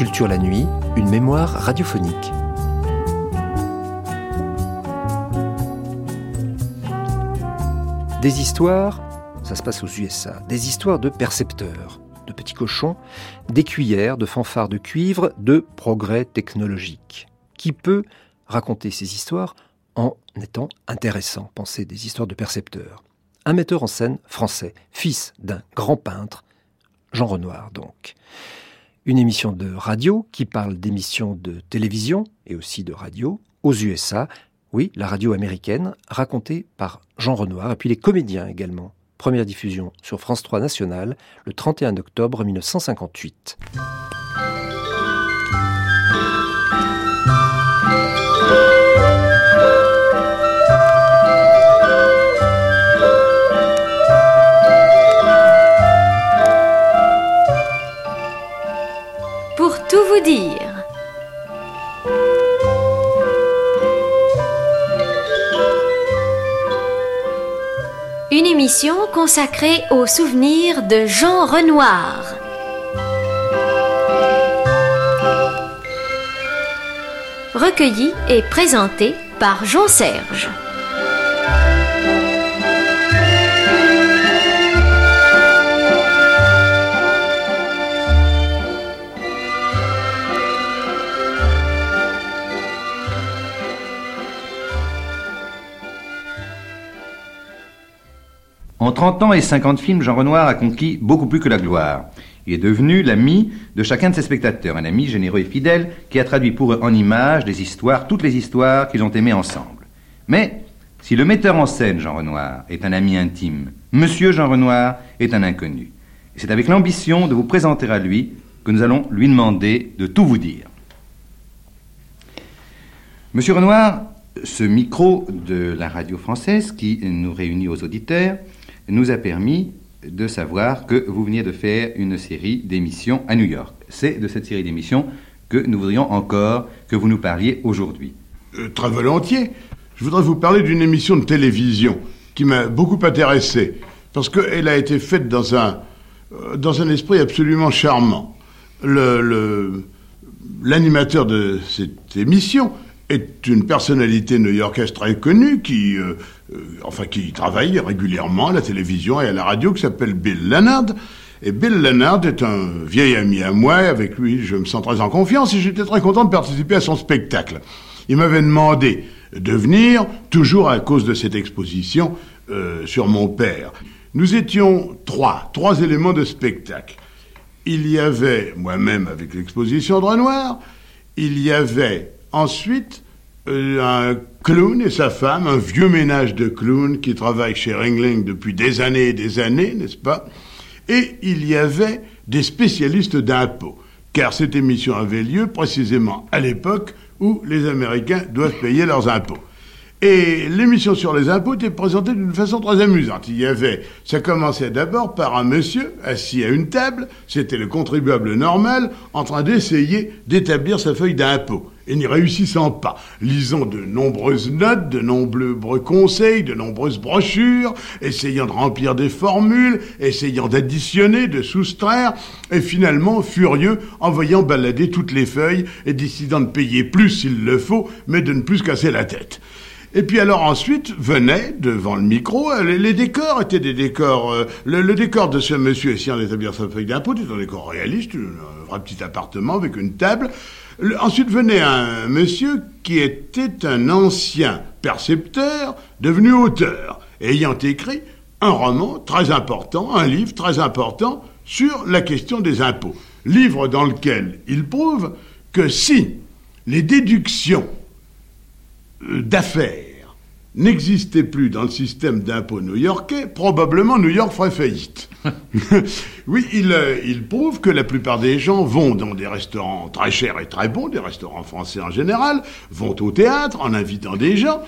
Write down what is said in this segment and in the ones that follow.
Culture la nuit, une mémoire radiophonique. Des histoires, ça se passe aux USA, des histoires de percepteurs, de petits cochons, d'écuyères, de fanfares de cuivre, de progrès technologiques. Qui peut raconter ces histoires en étant intéressant? Pensez des histoires de percepteurs. Un metteur en scène français, fils d'un grand peintre, Jean Renoir donc. Une émission de radio qui parle d'émissions de télévision et aussi de radio aux USA, oui, la radio américaine, racontée par Jean Renoir, et puis les comédiens également. Première diffusion sur France 3 National le 31 octobre 1958. Une émission consacrée aux souvenirs de Jean Renoir. Recueilli et présenté par Jean Serge. En 30 ans et 50 films, Jean Renoir a conquis beaucoup plus que la gloire. Il est devenu l'ami de chacun de ses spectateurs, un ami généreux et fidèle qui a traduit pour eux en images des histoires, toutes les histoires qu'ils ont aimées ensemble. Mais si le metteur en scène Jean Renoir est un ami intime, Monsieur Jean Renoir est un inconnu. Et c'est avec l'ambition de vous présenter à lui que nous allons lui demander de tout vous dire. Monsieur Renoir, ce micro de la radio française qui nous réunit aux auditeurs nous a permis de savoir que vous veniez de faire une série d'émissions à New York. C'est de cette série d'émissions que nous voudrions encore que vous nous parliez aujourd'hui. Euh, très volontiers. Je voudrais vous parler d'une émission de télévision qui m'a beaucoup intéressé, parce qu'elle a été faite dans un, euh, dans un esprit absolument charmant. L'animateur de cette émission est une personnalité new-yorkaise très connue qui, euh, euh, enfin, qui travaille régulièrement à la télévision et à la radio, qui s'appelle Bill Leonard. Et Bill Leonard est un vieil ami à moi, avec lui je me sens très en confiance et j'étais très content de participer à son spectacle. Il m'avait demandé de venir, toujours à cause de cette exposition euh, sur mon père. Nous étions trois, trois éléments de spectacle. Il y avait moi-même avec l'exposition de Renoir, il y avait ensuite euh, un clown et sa femme, un vieux ménage de clown qui travaille chez Ringling depuis des années et des années, n'est-ce pas? Et il y avait des spécialistes d'impôts, car cette émission avait lieu précisément à l'époque où les Américains doivent payer leurs impôts. Et l'émission sur les impôts était présentée d'une façon très amusante. Il y avait, ça commençait d'abord par un monsieur assis à une table, c'était le contribuable normal, en train d'essayer d'établir sa feuille d'impôt. Et n'y réussissant pas, lisant de nombreuses notes, de nombreux conseils, de nombreuses brochures, essayant de remplir des formules, essayant d'additionner, de soustraire, et finalement furieux en voyant balader toutes les feuilles et décidant de payer plus s'il le faut, mais de ne plus se casser la tête. Et puis alors ensuite venaient devant le micro, euh, les, décors étaient des décors. euh, le, décor de ce monsieur essayant d'établir sa feuille d'impôt était un décor réaliste, un vrai petit appartement avec une table. Ensuite venait un monsieur qui était un ancien percepteur devenu auteur, ayant écrit un roman très important, un livre très important sur la question des impôts. Livre dans lequel il prouve que si les déductions euh, d'affaires n'existait plus dans le système d'impôt new-yorkais, probablement New York ferait faillite. oui, il, euh, il prouve que la plupart des gens vont dans des restaurants très chers et très bons, des restaurants français en général, vont au théâtre en invitant des gens,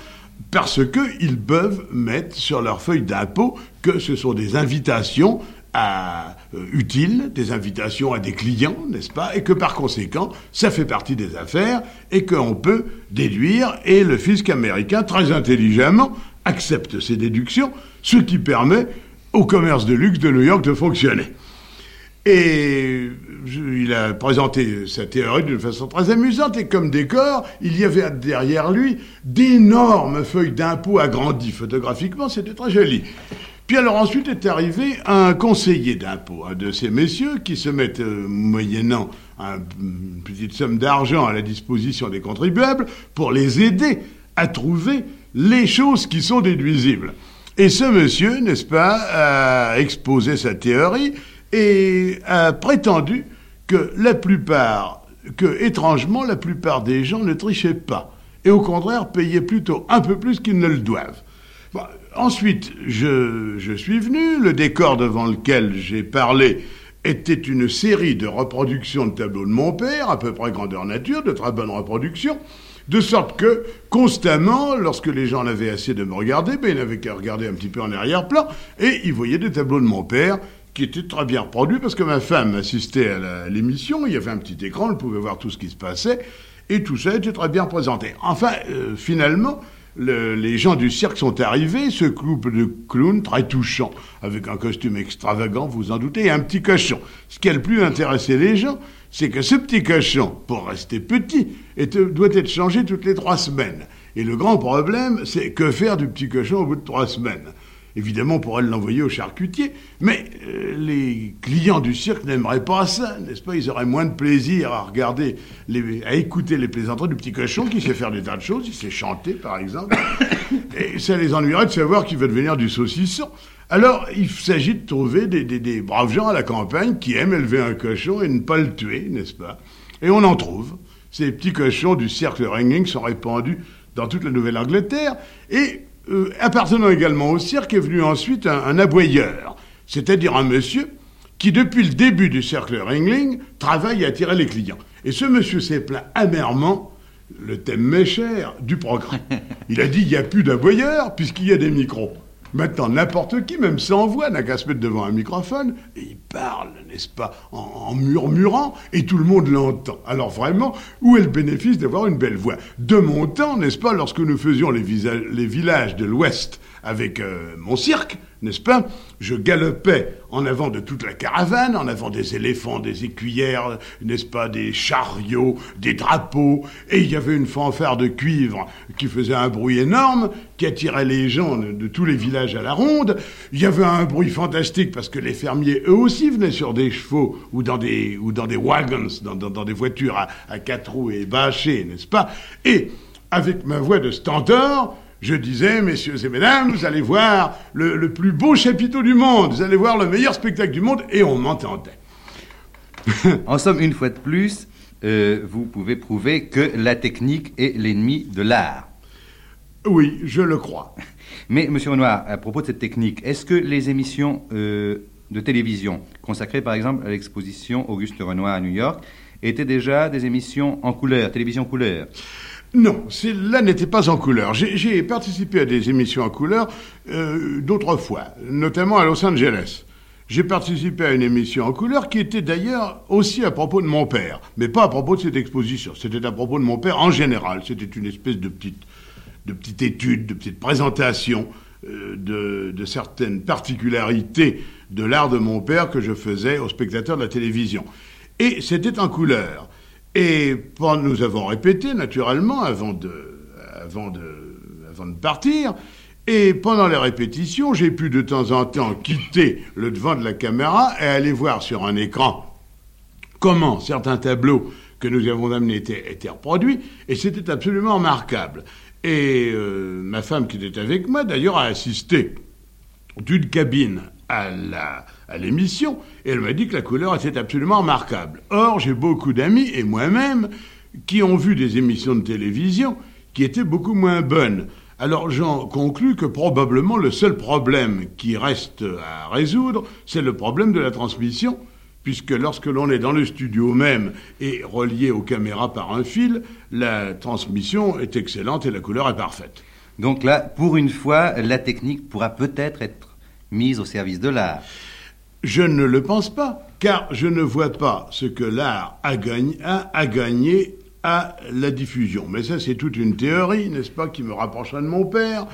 parce qu'ils peuvent mettre sur leur feuille d'impôt que ce sont des invitations à, euh, utiles, des invitations à des clients, n'est-ce pas, et que par conséquent, ça fait partie des affaires et qu'on peut déduire, et le fisc américain, très intelligemment, accepte ces déductions, ce qui permet au commerce de luxe de New York de fonctionner. Et il a présenté sa théorie d'une façon très amusante et comme décor, il y avait derrière lui d'énormes feuilles d'impôts agrandies photographiquement, c'était très joli. Puis alors ensuite est arrivé un conseiller d'impôt, un de ces messieurs qui se mettent, euh, moyennant une petite somme d'argent à la disposition des contribuables, pour les aider à trouver les choses qui sont déduisibles. Et ce monsieur, n'est-ce pas, a exposé sa théorie et a prétendu que la plupart, que étrangement, la plupart des gens ne trichaient pas, et au contraire payaient plutôt un peu plus qu'ils ne le doivent. Ensuite, je, suis venu, le décor devant lequel j'ai parlé était une série de reproductions de tableaux de mon père, à peu près grandeur nature, de très bonnes reproductions, de sorte que, constamment, lorsque les gens avaient assez de me regarder, ben, ils n'avaient qu'à regarder un petit peu en arrière-plan, et ils voyaient des tableaux de mon père qui étaient très bien reproduits, parce que ma femme assistait à l'émission, il y avait un petit écran, elle pouvait voir tout ce qui se passait, et tout ça était très bien présenté. Enfin, euh, finalement, les gens du cirque sont arrivés, ce couple de clowns très touchant, avec un costume extravagant, vous en doutez, et un petit cochon. Ce qui a le plus intéressé les gens, c'est que ce petit cochon, pour rester petit, doit être changé toutes les trois semaines. Et le grand problème, c'est que faire du petit cochon au bout de trois semaines Évidemment, on pourrait l'envoyer au charcutier, mais euh, les clients du cirque n'aimeraient pas ça, n'est-ce pas? Ils auraient moins de plaisir à regarder, à écouter les plaisanteries du petit cochon qui sait faire des tas de choses, il sait chanter par exemple, et ça les ennuierait de savoir qu'il va devenir du saucisson. Alors, il s'agit de trouver des, des, braves gens à la campagne qui aiment élever un cochon et ne pas le tuer, n'est-ce pas? Et on en trouve. Ces petits cochons du cirque Ringing sont répandus dans toute la Nouvelle-Angleterre, et euh, appartenant également au cirque, est venu ensuite un, aboyeur, c'est-à-dire un monsieur qui, depuis le début du cercle Ringling, travaille à attirer les clients. Et ce monsieur s'est plaint amèrement, le thème m'est cher, du progrès. Il a dit il n'y a plus d'aboyeurs puisqu'il y a des micros. Maintenant, n'importe qui, même sans voix, n'a qu'à se mettre devant un microphone et il parle, n'est-ce pas, en, murmurant et tout le monde l'entend. Alors vraiment, où est le bénéfice d'avoir une belle voix? De mon temps, n'est-ce pas, lorsque nous faisions les, villages de l'Ouest avec euh, mon cirque, n'est-ce pas Je galopais en avant de toute la caravane, en avant des éléphants, des écuyères, n'est-ce pas, des chariots, des drapeaux, et il y avait une fanfare de cuivre qui faisait un bruit énorme, qui attirait les gens de, tous les villages à la ronde. Il y avait un bruit fantastique parce que les fermiers, eux aussi, venaient sur des chevaux ou dans des, ou dans des wagons, dans, des voitures à, à quatre roues et bâchées, n'est-ce pas Et avec ma voix de stentor, je disais, messieurs et mesdames, vous allez voir le, plus beau chapiteau du monde, vous allez voir le meilleur spectacle du monde, et on m'entendait. en somme, une fois de plus, euh, vous pouvez prouver que la technique est l'ennemi de l'art. Oui, je le crois. Mais, monsieur Renoir, à propos de cette technique, est-ce que les émissions euh, de télévision, consacrées par exemple à l'exposition Auguste Renoir à New York, étaient déjà des émissions en couleur, télévision couleur? Non, là n'était pas en couleur. J'ai participé à des émissions en couleur euh, d'autres fois, notamment à Los Angeles. J'ai participé à une émission en couleur qui était d'ailleurs aussi à propos de mon père, mais pas à propos de cette exposition. C'était à propos de mon père en général. C'était une espèce de petite, de petite étude, de petite présentation euh, de, de certaines particularités de l'art de mon père que je faisais aux spectateurs de la télévision. Et c'était en couleur. Et nous avons répété, naturellement, avant de, avant de, avant de partir. Et pendant les répétitions, j'ai pu de temps en temps quitter le devant de la caméra et aller voir sur un écran comment certains tableaux que nous avons amenés étaient, reproduits. Et c'était absolument remarquable. Et euh, ma femme qui était avec moi, d'ailleurs, a assisté d'une cabine à la à l'émission, et elle m'a dit que la couleur était absolument remarquable. Or, j'ai beaucoup d'amis, et moi-même, qui ont vu des émissions de télévision qui étaient beaucoup moins bonnes. Alors j'en conclus que probablement le seul problème qui reste à résoudre, c'est le problème de la transmission, puisque lorsque l'on est dans le studio même et relié aux caméras par un fil, la transmission est excellente et la couleur est parfaite. Donc là, pour une fois, la technique pourra peut-être être mise au service de l'art. Je ne le pense pas, car je ne vois pas ce que l'art a, gagné, à la diffusion. Mais ça, c'est toute une théorie, n'est-ce pas, qui me rapprochera de mon père.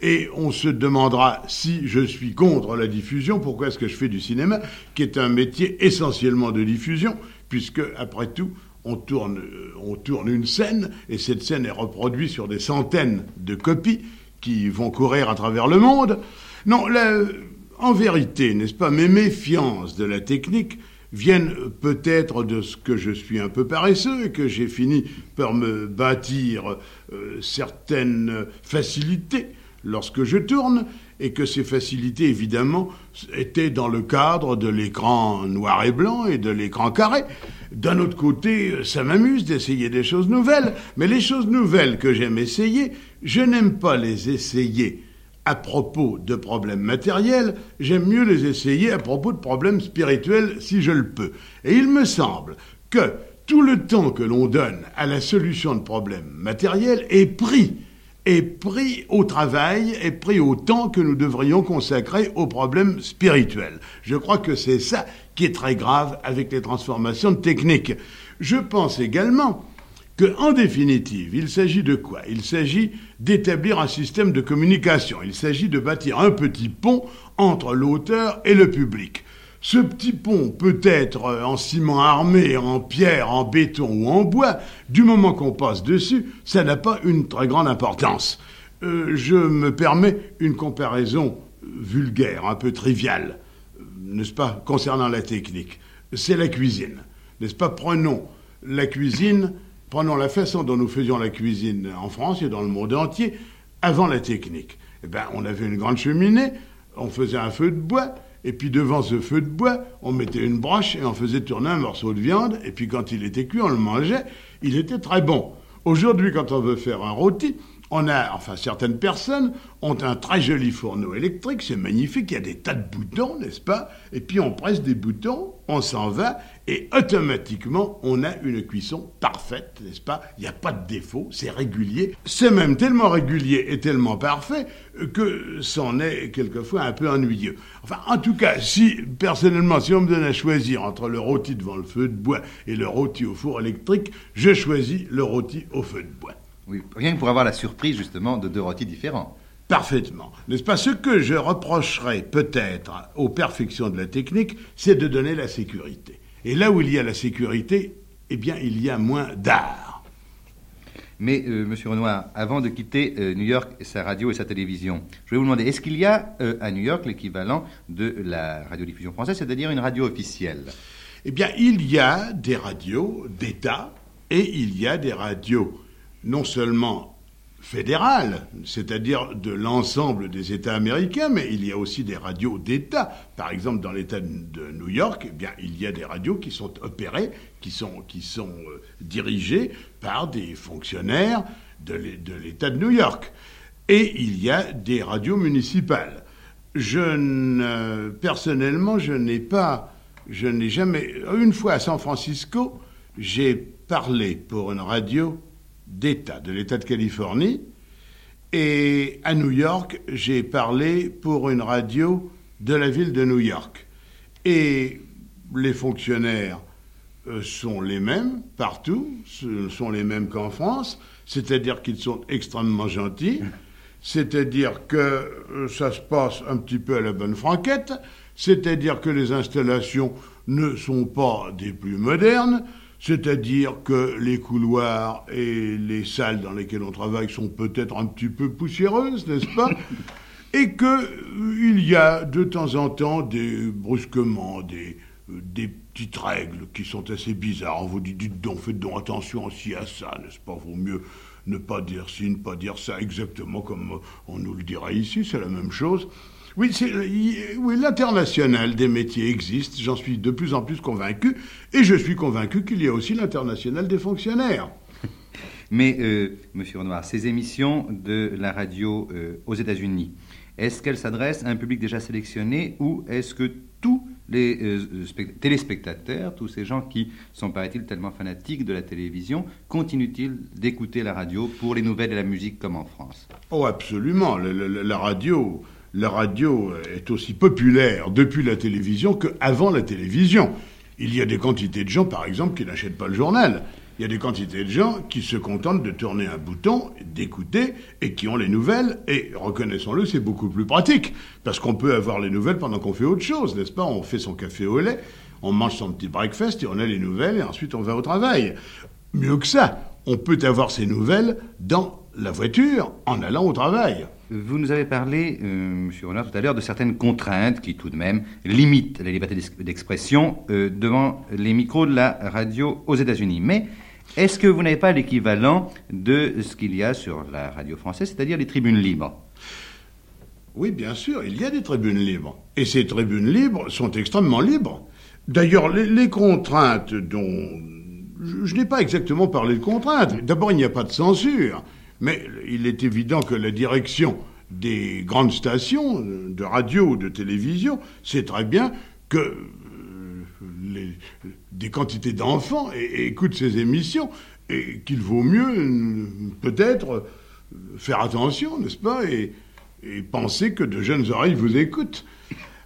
Et on se demandera si je suis contre la diffusion, pourquoi est-ce que je fais du cinéma, qui est un métier essentiellement de diffusion, puisque, après tout, on tourne, euh, on tourne une scène, et cette scène est reproduite sur des centaines de copies qui vont courir à travers le monde. Non, en vérité, n'est-ce pas, mes méfiances de la technique viennent peut-être de ce que je suis un peu paresseux et que j'ai fini par me bâtir euh, certaines facilités lorsque je tourne, et que ces facilités, évidemment, étaient dans le cadre de l'écran noir et blanc et de l'écran carré. D'un autre côté, ça m'amuse d'essayer des choses nouvelles, mais les choses nouvelles que j'aime essayer, je n'aime pas les essayer à propos de problèmes matériels, j'aime mieux les essayer à propos de problèmes spirituels si je le peux. Et il me semble que tout le temps que l'on donne à la solution de problèmes matériels est pris, est pris au travail, est pris au temps que nous devrions consacrer aux problèmes spirituels. Je crois que c'est ça qui est très grave avec les transformations techniques. Je pense également en définitive, il s'agit de quoi? Il s'agit d'établir un système de communication. Il s'agit de bâtir un petit pont entre l'auteur et le public. Ce petit pont peut être en ciment armé, en pierre, en béton ou en bois. Du moment qu'on passe dessus, ça n'a pas une très grande importance. Euh, je me permets une comparaison vulgaire, un peu triviale, n'est-ce pas, concernant la technique. C'est la cuisine, n'est-ce pas? Prenons la cuisine Prenons la façon dont nous faisions la cuisine en France et dans le monde entier avant la technique. Eh ben, on avait une grande cheminée, on faisait un feu de bois, et puis devant ce feu de bois, on mettait une broche et on faisait tourner un morceau de viande, et puis quand il était cuit, on le mangeait. Il était très bon. Aujourd'hui, quand on veut faire un rôti, enfin, certaines personnes ont un très joli fourneau électrique, c'est magnifique, il y a des tas de boutons, n'est-ce pas? Et puis on presse des boutons, on s'en va, et automatiquement, on a une cuisson parfaite, n'est-ce pas? Il n'y a pas de défaut, c'est régulier. C'est même tellement régulier et tellement parfait que c'en est quelquefois un peu ennuyeux. Enfin, en tout cas, si, personnellement, si on me donne à choisir entre le rôti devant le feu de bois et le rôti au four électrique, je choisis le rôti au feu de bois. Oui, rien que pour avoir la surprise justement de deux rôtis différents. Parfaitement. N'est-ce pas? Ce que je reprocherais peut-être aux perfections de la technique, c'est de donner la sécurité. Et là où il y a la sécurité, eh bien, il y a moins d'art. Mais, euh, Monsieur Renoir, avant de quitter euh, New York, sa radio et sa télévision, je vais vous demander, est-ce qu'il y a euh, à New York l'équivalent de la radiodiffusion française, c'est-à-dire une radio officielle? Eh bien, il y a des radios d'État et il y a des radios non seulement fédérales, c'est-à-dire de l'ensemble des États américains, mais il y a aussi des radios d'État. Par exemple, dans l'État de New York, eh bien, il y a des radios qui sont opérées, qui sont, qui sont euh, dirigées par des fonctionnaires de l'État de New York. Et il y a des radios municipales. Je ne, personnellement, je n'ai pas, je n'ai jamais, une fois à San Francisco, j'ai parlé pour une radio d'État, de l'État de Californie. Et à New York, j'ai parlé pour une radio de la ville de New York. Et les fonctionnaires euh, sont les mêmes partout, ce sont les mêmes qu'en France, c'est-à-dire qu'ils sont extrêmement gentils, c'est-à-dire que euh, ça se passe un petit peu à la bonne franquette, c'est-à-dire que les installations ne sont pas des plus modernes, c'est-à-dire que les couloirs et les salles dans lesquelles on travaille sont peut-être un petit peu poussiéreuses, n'est-ce pas Et qu'il euh, y a de temps en temps des brusquements, des, euh, des petites règles qui sont assez bizarres. On vous dit, dites donc, faites donc attention aussi à ça, n'est-ce pas? Vaut mieux ne pas dire ci, ne pas dire ça, exactement comme on nous le dirait ici, c'est la même chose. Oui, oui l'international des métiers existe, j'en suis de plus en plus convaincu, et je suis convaincu qu'il y a aussi l'international des fonctionnaires. Mais, euh, Monsieur Renoir, ces émissions de la radio euh, aux États-Unis, est-ce qu'elles s'adressent à un public déjà sélectionné ou est-ce que tous les euh, téléspectateurs, tous ces gens qui sont, paraît-il, tellement fanatiques de la télévision, continuent-ils d'écouter la radio pour les nouvelles et la musique comme en France? Oh, absolument. la radio la radio est aussi populaire depuis la télévision qu'avant la télévision. Il y a des quantités de gens, par exemple, qui n'achètent pas le journal. il y a des quantités de gens qui se contentent de tourner un bouton, d'écouter, et qui ont les nouvelles, et reconnaissons-le, c'est beaucoup plus pratique, parce qu'on peut avoir les nouvelles pendant qu'on fait autre chose, n'est-ce pas? On fait son café au lait, on mange son petit breakfast, et on a les nouvelles, et ensuite on va au travail. Mieux que ça, on peut avoir ces nouvelles dans la voiture en allant au travail. Vous nous avez parlé, euh, Monsieur Renard, tout à l'heure, de certaines contraintes qui, tout de même, limitent la liberté d'expression euh, devant les micros de la radio aux États-Unis. Mais est-ce que vous n'avez pas l'équivalent de ce qu'il y a sur la radio française, c'est-à-dire les tribunes libres? Oui, bien sûr, il y a des tribunes libres. Et ces tribunes libres sont extrêmement libres. D'ailleurs, les, contraintes dont... Je, je n'ai pas exactement parlé de contraintes. D'abord, il n'y a pas de censure. Mais il est évident que la direction des grandes stations de radio ou de télévision sait très bien que euh, des quantités d'enfants écoutent ces émissions et qu'il vaut mieux peut-être faire attention, n'est-ce pas, et penser que de jeunes oreilles vous écoutent.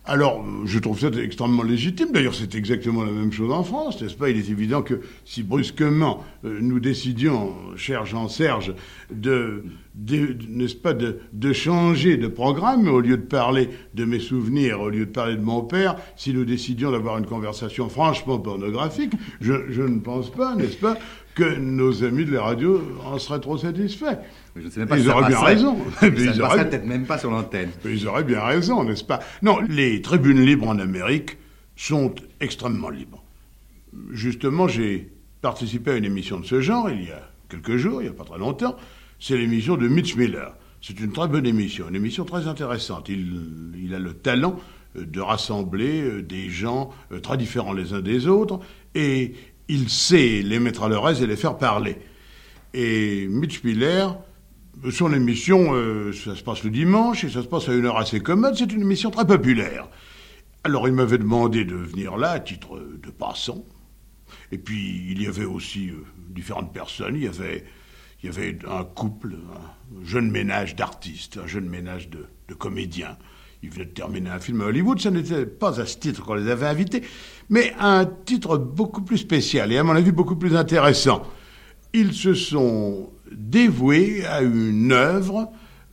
Alors, je trouve ça extrêmement légitime. D'ailleurs, c'est exactement la même chose en France, n'est-ce pas? Il est évident que si brusquement euh, nous décidions, cher Jean-Serge, de, n'est-ce pas, de, changer de programme, au lieu de parler de mes souvenirs, au lieu de parler de mon père, si nous décidions d'avoir une conversation franchement pornographique, je, je ne pense pas, n'est-ce pas, que nos amis de la radio en seraient trop satisfaits. Je ne sais même pas ils auraient bien raison. ils auraient peut-être même pas sur l'antenne. Ils auraient bien raison, n'est-ce pas? Non, les tribunes libres en Amérique sont extrêmement libres. Justement, j'ai participé à une émission de ce genre il y a quelques jours, il n'y a pas très longtemps. C'est l'émission de Mitch Miller. C'est une très bonne émission, une émission très intéressante. Il, a le talent euh, de rassembler euh, des gens euh, très différents les uns des autres, et il sait les mettre à leur aise et les faire parler. Et Mitch Miller, son émission, ça se passe le dimanche et ça se passe à une heure assez commode, c'est une émission très populaire. Alors il m'avait demandé de venir là à titre de passant. Et puis il y avait aussi différentes personnes. Il y avait, il y avait un couple, un jeune ménage d'artistes, un jeune ménage de, comédiens. Ils venaient de terminer un film à Hollywood. Ce n'était pas à ce titre qu'on les avait invités, mais à un titre beaucoup plus spécial et à mon avis beaucoup plus intéressant. Ils se sont dévoués à une œuvre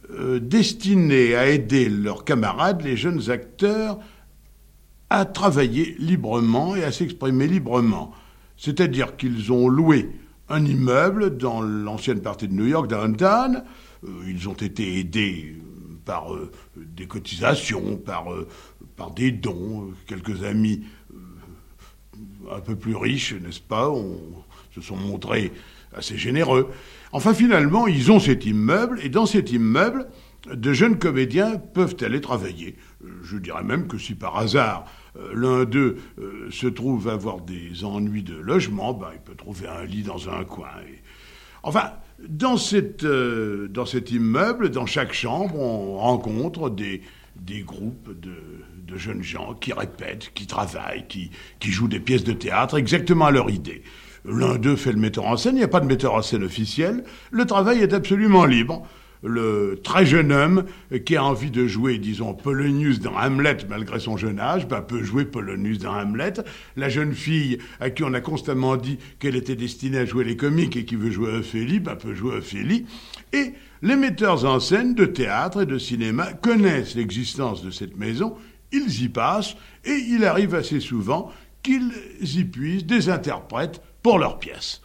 euh, destinée à aider leurs camarades, les jeunes acteurs, à travailler librement et à s'exprimer librement. C'est-à-dire qu'ils ont loué un immeuble dans l'ancienne partie de New York, downtown. Euh, ils ont été aidés par euh, des cotisations, par, des dons. Quelques amis un peu plus riches, n'est-ce pas, se sont montrés assez généreux. Enfin, finalement, ils ont cet immeuble, et dans cet immeuble, de jeunes comédiens peuvent aller travailler. Euh, je dirais même que si par hasard euh, l'un d'eux euh, se trouve avoir des ennuis de logement, ben, il peut trouver un lit dans un coin. Enfin, dans, cette, dans cet immeuble, dans chaque chambre, on rencontre des, des groupes de, de, jeunes gens qui répètent, qui travaillent, qui, qui jouent des pièces de théâtre exactement à leur idée. L'un d'eux fait le metteur en scène, il n'y a pas de metteur en scène officiel. Le travail est absolument libre. Le très jeune homme qui a envie de jouer, disons, Polonius dans Hamlet, malgré son jeune âge, ben, peut jouer Polonius dans Hamlet. La jeune fille à qui on a constamment dit qu'elle était destinée à jouer les comiques et qui veut jouer Ophélie, ben, peut jouer Ophélie. Et les metteurs en scène de théâtre et de cinéma connaissent l'existence de cette maison, ils y passent, et il arrive assez souvent qu'ils y puissent des interprètes pour leurs pièces.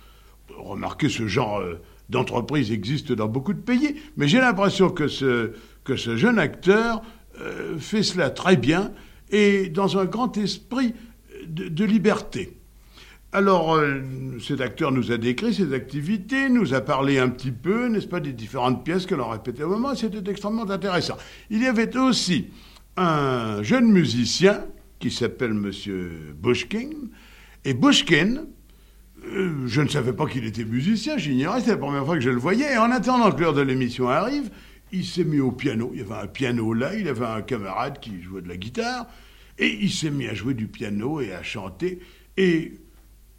Remarquez, ce genre euh, d'entreprise existe dans beaucoup de pays, mais j'ai l'impression que ce, que ce jeune acteur euh, fait cela très bien et dans un grand esprit de, liberté. Alors, euh, cet acteur nous a décrit ses activités, nous a parlé un petit peu, n'est-ce pas, des différentes pièces que l'on répétait au moment, c'était extrêmement intéressant. Il y avait aussi un jeune musicien qui s'appelle M. Bushkin, et Bushkin, euh, je ne savais pas qu'il était musicien, j'ignorais, c'est la première fois que je le voyais. Et en attendant que l'heure de l'émission arrive, il s'est mis au piano. Il y avait un piano là, il avait un camarade qui jouait de la guitare, et il s'est mis à jouer du piano et à chanter. Et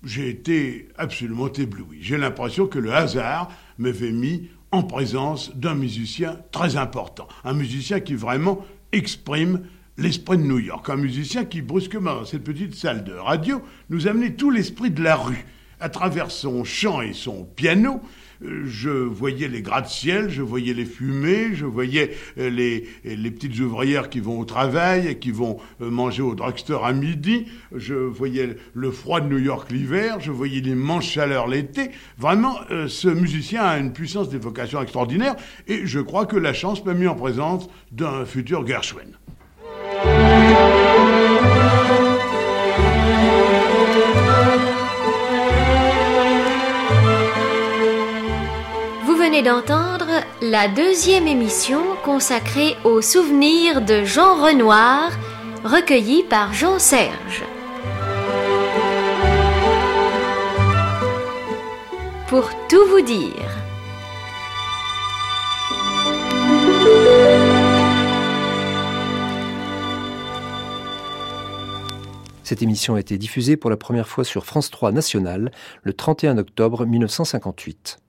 j'ai été absolument ébloui. J'ai l'impression que le hasard m'avait mis en présence d'un musicien très important, un musicien qui vraiment exprime l'esprit de New York, un musicien qui brusquement, dans cette petite salle de radio, nous amenait tout l'esprit de la rue à travers son chant et son piano, je voyais les gratte-ciel, je voyais les fumées, je voyais euh, les, petites ouvrières qui vont au travail et qui vont euh, manger au drugstore à midi, je voyais le froid de New York l'hiver, je voyais l'immense chaleur l'été. Vraiment, euh, ce musicien a une puissance d'évocation extraordinaire et je crois que la chance m'a mis en présence d'un futur Gershwin. D'entendre la deuxième émission consacrée aux souvenirs de Jean Renoir, recueilli par Jean Serge. Pour tout vous dire. Cette émission a été diffusée pour la première fois sur France 3 National le 31 octobre 1958.